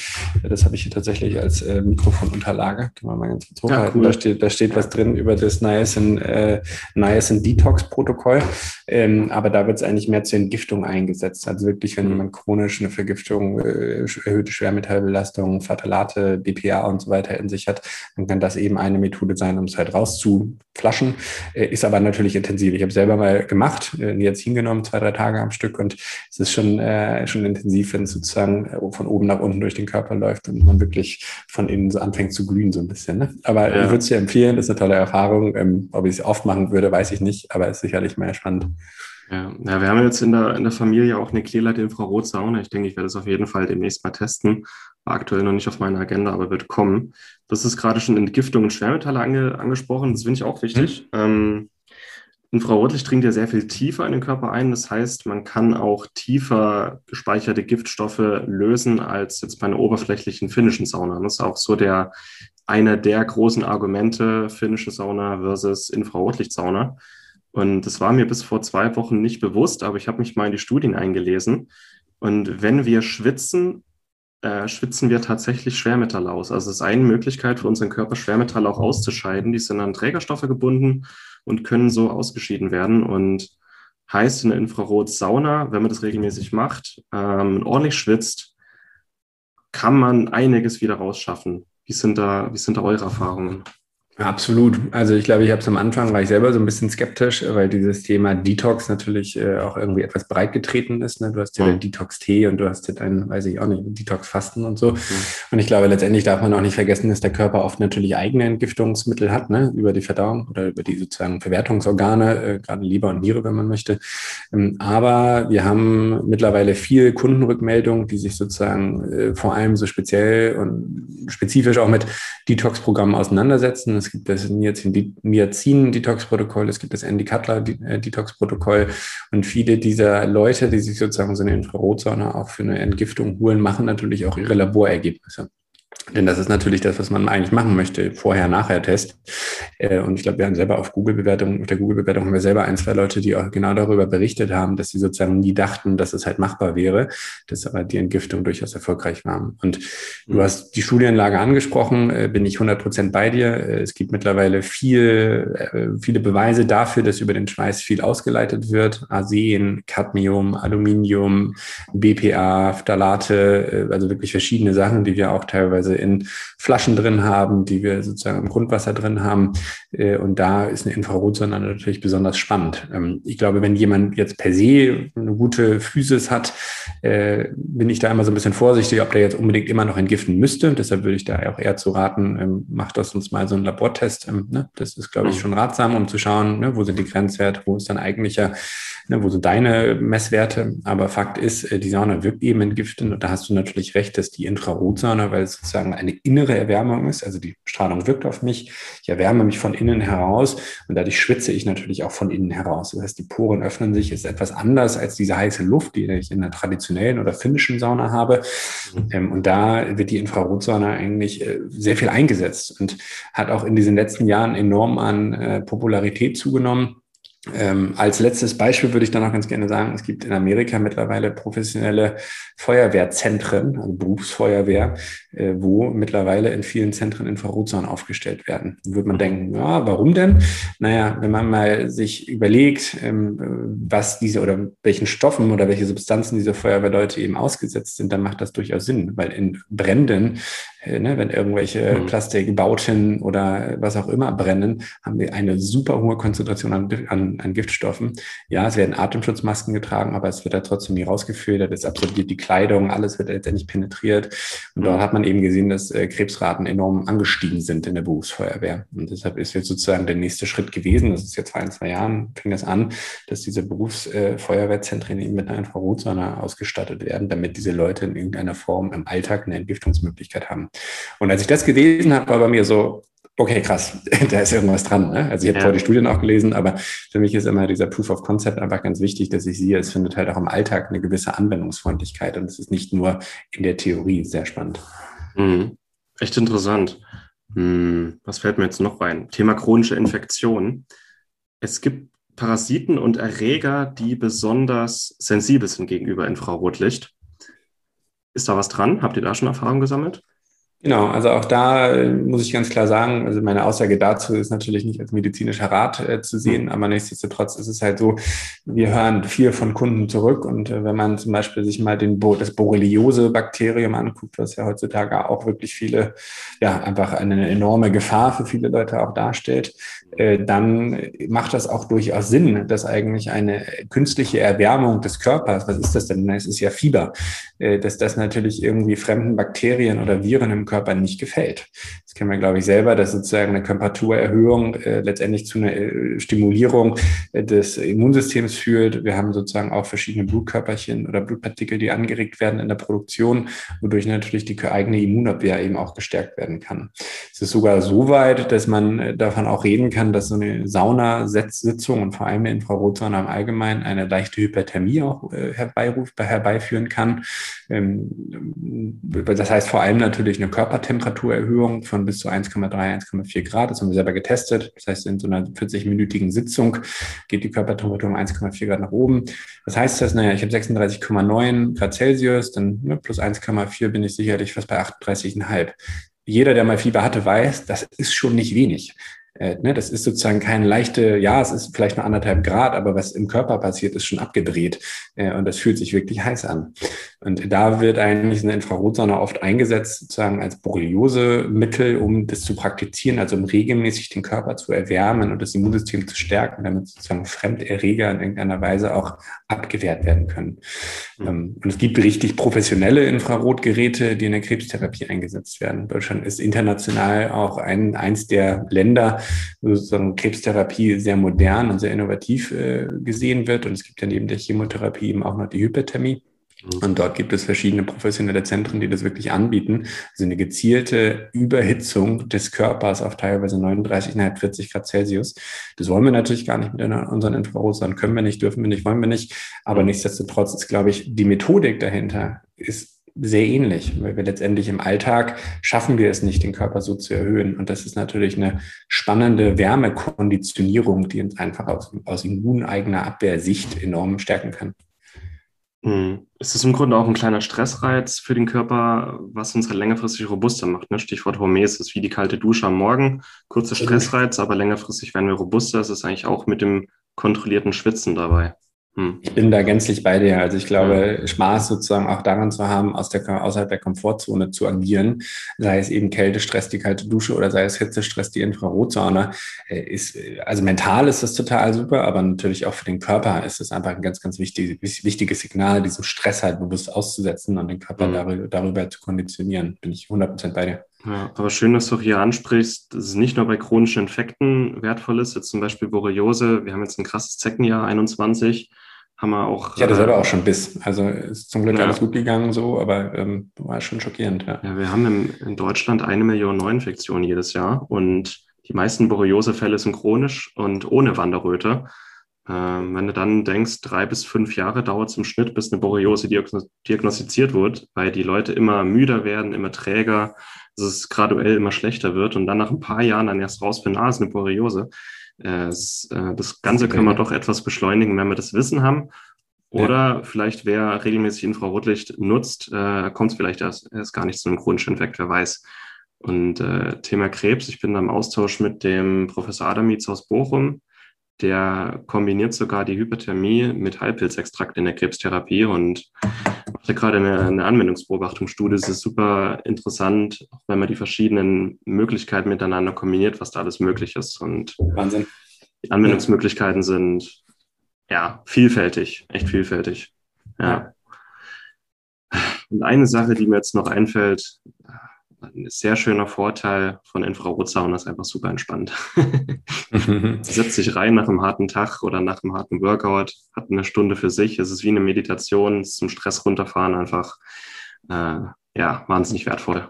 Das habe ich hier tatsächlich als äh, Mikrofonunterlage. Können wir mal ganz kurz hochhalten. Ja, cool. da, steht, da steht was drin über das Niacin, äh, Niacin Detox-Protokoll. Ähm, aber da wird es eigentlich mehr zur Entgiftung eingesetzt. Also wirklich, wenn hm. jemand chronisch eine Vergiftung, äh, erhöhte Schwermetallbelastung, Fatalate, BPA und so weiter in sich hat, dann kann das eben eine Methode sein, um es halt rauszu Flaschen, äh, ist aber natürlich intensiv. Ich habe selber mal gemacht, äh, Niacin genommen, zwei, drei Tage am Stück und es ist schon, äh, schon intensiv, wenn es sozusagen äh, von oben nach unten durch den Körper läuft und man wirklich von innen so anfängt zu glühen so ein bisschen. Ne? Aber ja. ich würde es dir empfehlen, ist eine tolle Erfahrung. Ähm, ob ich es oft machen würde, weiß ich nicht, aber ist sicherlich mehr spannend. Ja, ja, wir haben jetzt in der, in der Familie auch eine Clearlight Infrarotsauna. Ich denke, ich werde es auf jeden Fall demnächst mal testen. War aktuell noch nicht auf meiner Agenda, aber wird kommen. Das ist gerade schon Entgiftung und Schwermetalle ange, angesprochen. Das finde ich auch wichtig. Mhm. Ähm, Infrarotlicht dringt ja sehr viel tiefer in den Körper ein. Das heißt, man kann auch tiefer gespeicherte Giftstoffe lösen als jetzt bei einer oberflächlichen finnischen Sauna. Das ist auch so der einer der großen Argumente finnische Sauna versus Infrarotlichtsauna. Und das war mir bis vor zwei Wochen nicht bewusst, aber ich habe mich mal in die Studien eingelesen. Und wenn wir schwitzen, äh, schwitzen wir tatsächlich Schwermetalle aus. Also es ist eine Möglichkeit für unseren Körper, Schwermetalle auch auszuscheiden. Die sind an Trägerstoffe gebunden und können so ausgeschieden werden. Und heißt in der Infrarotsauna, wenn man das regelmäßig macht, ähm, ordentlich schwitzt, kann man einiges wieder rausschaffen. Wie sind da, wie sind da eure Erfahrungen? Absolut. Also ich glaube, ich habe es am Anfang, war ich selber so ein bisschen skeptisch, weil dieses Thema Detox natürlich äh, auch irgendwie etwas breit getreten ist. Ne? Du hast ja mhm. den Detox-Tee und du hast ja einen, weiß ich auch nicht, Detox-Fasten und so. Mhm. Und ich glaube, letztendlich darf man auch nicht vergessen, dass der Körper oft natürlich eigene Entgiftungsmittel hat, ne? über die Verdauung oder über die sozusagen Verwertungsorgane, äh, gerade Leber und Niere, wenn man möchte. Ähm, aber wir haben mittlerweile viel Kundenrückmeldungen, die sich sozusagen äh, vor allem so speziell und spezifisch auch mit Detox-Programmen auseinandersetzen. Es gibt das Niacin-Detox-Protokoll, es gibt das Andy Cutler-Detox-Protokoll und viele dieser Leute, die sich sozusagen so eine Infrarotsauna auch für eine Entgiftung holen, machen natürlich auch ihre Laborergebnisse. Denn das ist natürlich das, was man eigentlich machen möchte, Vorher-Nachher-Test. Äh, und ich glaube, wir haben selber auf Google-Bewertung, auf der Google-Bewertung haben wir selber ein, zwei Leute, die auch genau darüber berichtet haben, dass sie sozusagen nie dachten, dass es halt machbar wäre, dass aber die Entgiftung durchaus erfolgreich war. Und du mhm. hast die Studienlage angesprochen, äh, bin ich 100 Prozent bei dir. Äh, es gibt mittlerweile viel, viele Beweise dafür, dass über den Schweiß viel ausgeleitet wird. Arsen, Cadmium, Aluminium, BPA, Phthalate, also wirklich verschiedene Sachen, die wir auch teilweise in Flaschen drin haben, die wir sozusagen im Grundwasser drin haben. Äh, und da ist eine Infrarotsonde natürlich besonders spannend. Ähm, ich glaube, wenn jemand jetzt per se eine gute Physis hat, äh, bin ich da immer so ein bisschen vorsichtig, ob der jetzt unbedingt immer noch entgiften müsste. Deshalb würde ich da auch eher zu raten, ähm, macht das uns mal so ein Labortest. Ähm, ne? Das ist, glaube ich, mhm. schon ratsam, um zu schauen, ne, wo sind die Grenzwerte, wo ist dann eigentlicher, ne, wo sind deine Messwerte. Aber Fakt ist, äh, die Sauna wirkt eben entgiftend und da hast du natürlich recht, dass die Infrarotsauna, weil es sozusagen eine innere Erwärmung ist, also die Strahlung wirkt auf mich, ich erwärme mich von innen heraus und dadurch schwitze ich natürlich auch von innen heraus. Das heißt, die Poren öffnen sich, ist etwas anders als diese heiße Luft, die ich in der traditionellen oder finnischen Sauna habe. Mhm. Ähm, und da wird die Infrarotsauna eigentlich äh, sehr viel eingesetzt und hat auch in diesen letzten Jahren enorm an äh, Popularität zugenommen Ähm, als letztes Beispiel würde ich dann noch ganz gerne sagen, es gibt in Amerika mittlerweile professionelle Feuerwehrzentren, also Berufsfeuerwehr, äh, wo mittlerweile in vielen Zentren Infrarotsaunen aufgestellt werden. Da würde man denken, ja, warum denn? Naja, wenn man mal sich überlegt, ähm, was diese oder welchen Stoffen oder welche Substanzen diese Feuerwehrleute eben ausgesetzt sind, dann macht das durchaus Sinn, weil in Bränden ne, wenn irgendwelche mhm. Plastikbauten oder was auch immer brennen, haben wir eine super hohe Konzentration an, an, an Giftstoffen. Ja, es werden Atemschutzmasken getragen, aber es wird da trotzdem nie rausgefiltert, es absorbiert die Kleidung, alles wird letztendlich penetriert. Und mhm. dort hat man eben gesehen, dass äh, Krebsraten enorm angestiegen sind in der Berufsfeuerwehr. Und deshalb ist jetzt sozusagen der nächste Schritt gewesen, das ist jetzt vor ein, zwei Jahren, fing das an, dass diese Berufsfeuerwehrzentren äh, eben mit einer Infrarotsonne ausgestattet werden, damit diese Leute in irgendeiner Form im Alltag eine Entgiftungsmöglichkeit haben. Und als ich das gelesen habe, war bei mir so, okay, krass, da ist irgendwas dran. Ne? Also ich habe ja. vorher die Studien auch gelesen, aber für mich ist immer dieser Proof of Concept einfach ganz wichtig, dass ich sehe, es findet halt auch im Alltag eine gewisse Anwendungsfreundlichkeit und es ist nicht nur in der Theorie sehr spannend. Mhm. Echt interessant. Hm, was fällt mir jetzt noch rein? Thema chronische Infektion. Es gibt Parasiten und Erreger, die besonders sensibel sind gegenüber Infrarotlicht. Ist da was dran? Habt ihr da schon Erfahrung gesammelt? Genau, also auch da äh, muss ich ganz klar sagen, also meine Aussage dazu ist natürlich nicht als medizinischer Rat äh, zu sehen, aber nichtsdestotrotz ist es halt so, wir hören viel von Kunden zurück und äh, wenn man zum Beispiel sich mal den Bo das Borreliose-Bakterium anguckt, was ja heutzutage auch wirklich viele, ja, einfach eine enorme Gefahr für viele Leute auch darstellt, äh, dann macht das auch durchaus Sinn, dass eigentlich eine künstliche Erwärmung des Körpers, was ist das denn? Es ist ja Fieber, äh, dass das natürlich irgendwie fremden Bakterien oder Viren im Körper nicht gefällt. Das kennen wir, glaube ich, selber, dass sozusagen eine Temperaturerhöhung äh, letztendlich zu einer äh, Stimulierung äh, des Immunsystems führt. Wir haben sozusagen auch verschiedene Blutkörperchen oder Blutpartikel, die angeregt werden in der Produktion, wodurch natürlich die eigene Immunabwehr eben auch gestärkt werden kann. Es ist sogar so weit, dass man äh, davon auch reden kann, dass so eine Saunasitzung und vor allem eine Infrarotsauna im Allgemeinen eine leichte Hyperthermie auch äh, herbeiruft, herbeiführen kann. Ähm, das heißt vor allem natürlich eine Körpertemperaturerhöhung von bis zu 1,3, 1,4 Grad. Das haben wir selber getestet. Das heißt, in so einer 40-minütigen Sitzung geht die Körpertemperatur um 1,4 Grad nach oben. Was heißt das? Naja, ich habe 36,9 Grad Celsius, dann ne, plus 1,4 bin ich sicherlich fast bei 38,5 jeder, der mal Fieber hatte, weiß, das ist schon nicht wenig. Äh, ne, das ist sozusagen keine leichte, ja, es ist vielleicht nur anderthalb Grad, aber was im Körper passiert, ist schon abgedreht. Äh, und das fühlt sich wirklich heiß an. Und da wird eigentlich eine Infrarotsonne oft eingesetzt, sozusagen als Borreliose-Mittel, um das zu praktizieren, also um regelmäßig den Körper zu erwärmen und das Immunsystem zu stärken, damit sozusagen Fremderreger in irgendeiner Weise auch abgewehrt werden können. Mhm. Und es gibt richtig professionelle Infrarotgeräte, die in der Krebstherapie eingesetzt werden. Deutschland ist international auch ein, eins der Länder, sozusagen Krebstherapie sehr modern und sehr innovativ äh, gesehen wird. Und es gibt ja neben der Chemotherapie eben auch noch die Hyperthermie. Mhm. Und dort gibt es verschiedene professionelle Zentren, die das wirklich anbieten. Also eine gezielte Überhitzung des Körpers auf teilweise 39,5, 40 Grad Celsius. Das wollen wir natürlich gar nicht mit unseren Infrarotsern. Können wir nicht, dürfen wir nicht, wollen wir nicht. Aber mhm. nichtsdestotrotz ist, glaube ich, die Methodik dahinter ist sehr ähnlich, weil wir letztendlich im Alltag schaffen wir es nicht, den Körper so zu erhöhen. Und das ist natürlich eine spannende Wärmekonditionierung, die uns einfach aus, aus immuneigener Abwehrsicht enorm stärken kann. Hm. Es ist im Grunde auch ein kleiner Stressreiz für den Körper, was uns halt längerfristig robuster macht. Ne? Stichwort Hormes ist wie die kalte Dusche am Morgen. Kurzer Stressreiz, aber längerfristig werden wir robuster. Es ist eigentlich auch mit dem kontrollierten Schwitzen dabei. Hm. Ich bin da gänzlich bei dir. Also ich glaube, ja. Spaß sozusagen auch daran zu haben, aus der, außerhalb der Komfortzone zu agieren, sei es eben Kältestress, die kalte Dusche oder sei es Hitzestress, die Infrarotsauna, äh, ist, also mental ist das total super, aber natürlich auch für den Körper ist es einfach ein ganz, ganz wichtig, wichtiges Signal, diesem Stress halt bewusst auszusetzen und den Körper mhm. darüber, darüber zu konditionieren. Bin ich 100% bei dir. Ja, aber schön, dass du hier ansprichst, dass es nicht nur bei chronischen Infekten wertvoll ist, jetzt zum Beispiel Borreliose. Wir haben jetzt ein krasses Zeckenjahr 21 haben wir auch. Ich hatte selber äh, auch schon Biss. Also ist zum Glück ja. alles gut gegangen so, aber ähm, war schon schockierend. Ja, ja wir haben im, in Deutschland eine Million Neuinfektionen jedes Jahr und die meisten Borreliose-Fälle sind chronisch und ohne Wanderröte. Ähm, wenn du dann denkst, drei bis fünf Jahre dauert es im Schnitt, bis eine Borreliose diagnostiziert wird, weil die Leute immer müder werden, immer träger, dass es graduell immer schlechter wird und dann nach ein paar Jahren dann erst rausfinden, ah, ist eine Borreliose es, äh, das Ganze können wir doch etwas beschleunigen, wenn wir das Wissen haben. Oder ja. vielleicht, wer regelmäßig Infrarotlicht nutzt, äh, kommt es vielleicht erst, erst gar nicht zu einem chronischen Infekt, wer weiß. Und äh, Thema Krebs, ich bin da im Austausch mit dem Professor Adamitz aus Bochum. Der kombiniert sogar die Hyperthermie mit Heilpilzextrakt in der Krebstherapie und macht gerade eine, eine Anwendungsbeobachtungsstudie. Es ist super interessant, wenn man die verschiedenen Möglichkeiten miteinander kombiniert, was da alles möglich ist. Und Wahnsinn. Die Anwendungsmöglichkeiten sind ja vielfältig, echt vielfältig. Ja. Und eine Sache, die mir jetzt noch einfällt, ein sehr schöner Vorteil von Infrarotsauna ist einfach super entspannt. Setzt sich rein nach einem harten Tag oder nach einem harten Workout, hat eine Stunde für sich. Es ist wie eine Meditation, zum Stress runterfahren einfach äh, ja wahnsinnig wertvoll.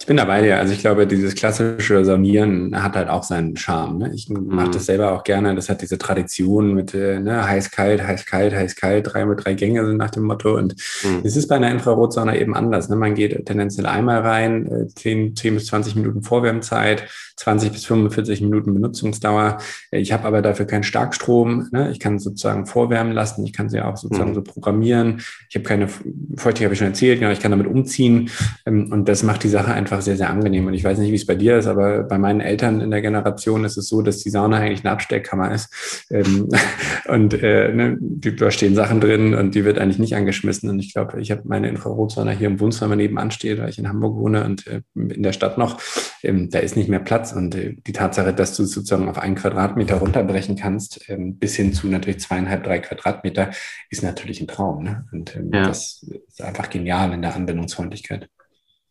Ich bin dabei, ja. Also ich glaube, dieses klassische Saunieren hat halt auch seinen Charme. Ne? Ich mhm. mache das selber auch gerne. Das hat diese Tradition mit äh, ne, heiß-kalt, heiß-kalt, heiß-kalt, drei mit drei Gänge sind nach dem Motto. Und mhm. es ist bei einer Infrarotsauna eben anders. Ne? Man geht tendenziell einmal rein, äh, 10, 10 bis 20 Minuten Vorwärmzeit, 20 bis 45 Minuten Benutzungsdauer. Ich habe aber dafür keinen Starkstrom. Ne? Ich kann sozusagen vorwärmen lassen. Ich kann sie auch sozusagen mhm. so programmieren. Ich habe keine Feuchtigkeit, habe ich schon erzählt. Genau, ich kann damit umziehen. Ähm, und das macht die Sache einfach einfach sehr, sehr angenehm. Und ich weiß nicht, wie es bei dir ist, aber bei meinen Eltern in der Generation ist es so, dass die Sauna eigentlich eine Abstellkammer ist. Ähm, und äh, ne, da stehen Sachen drin und die wird eigentlich nicht angeschmissen. Und ich glaube, ich habe meine Infrarotsauna hier im Wohnzimmer nebenan steht, weil ich in Hamburg wohne und äh, in der Stadt noch. Ähm, da ist nicht mehr Platz. Und äh, die Tatsache, dass du sozusagen auf einen Quadratmeter runterbrechen kannst, ähm, bis hin zu natürlich zweieinhalb, drei Quadratmeter, ist natürlich ein Traum. Ne? Und ähm, ja. das ist einfach genial in der Anwendungsfreundlichkeit.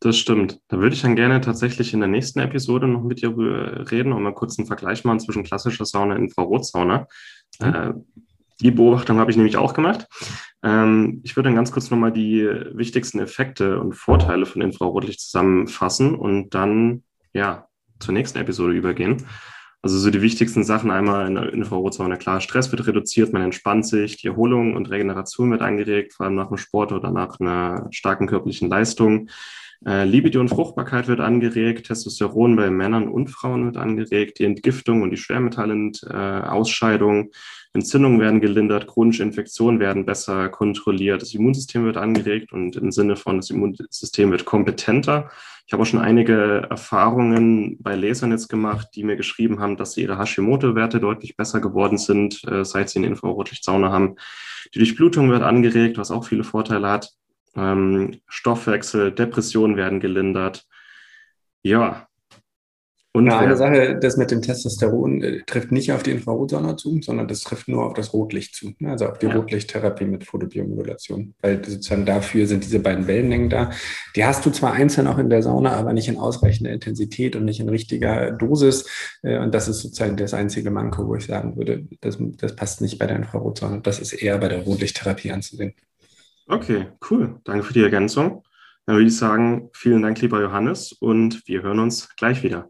Das stimmt. Da würde ich dann gerne tatsächlich in der nächsten Episode noch mit dir reden und mal kurz einen Vergleich machen zwischen klassischer Sauna und Infrarotsauna. Mhm. Äh, die Beobachtung habe ich nämlich auch gemacht. Ähm, ich würde dann ganz kurz nochmal die wichtigsten Effekte und Vorteile von Infrarotlicht zusammenfassen und dann ja zur nächsten Episode übergehen. Also so die wichtigsten Sachen einmal in der Infrarotsauna. Klar, Stress wird reduziert, man entspannt sich, die Erholung und Regeneration wird angeregt, vor allem nach dem Sport oder nach einer starken körperlichen Leistung. Äh, Libido und Fruchtbarkeit wird angeregt, Testosteron bei Männern und Frauen wird angeregt, die Entgiftung und die Schwermetallenausscheidung, äh, Entzündungen werden gelindert, chronische Infektionen werden besser kontrolliert, das Immunsystem wird angeregt und im Sinne von das Immunsystem wird kompetenter. Ich habe auch schon einige Erfahrungen bei Lesern jetzt gemacht, die mir geschrieben haben, dass ihre Hashimoto-Werte deutlich besser geworden sind, äh, seit sie eine Infrarotlichtsauna haben. Die Durchblutung wird angeregt, was auch viele Vorteile hat ähm, Stoffwechsel, Depressionen werden gelindert. Ja. Und ja, eine Sache, das mit dem Testosteron äh, trifft nicht auf die Infrarotsonne zu, sondern das trifft nur auf das Rotlicht zu, ne? also auf die ja. Rotlichttherapie mit Photobiomodulation. Weil sozusagen dafür sind diese beiden Wellenlängen da. Die hast du zwar einzeln auch in der Sauna, aber nicht in ausreichender Intensität und nicht in richtiger Dosis. Äh, und das ist sozusagen das einzige Manko, wo ich sagen würde, das, das passt nicht bei der Infrarotsonne. Das ist eher bei der Rotlichttherapie anzusehen. Okay, cool. Danke für die Ergänzung. Dann würde ich sagen, vielen Dank, lieber Johannes, und wir hören uns gleich wieder.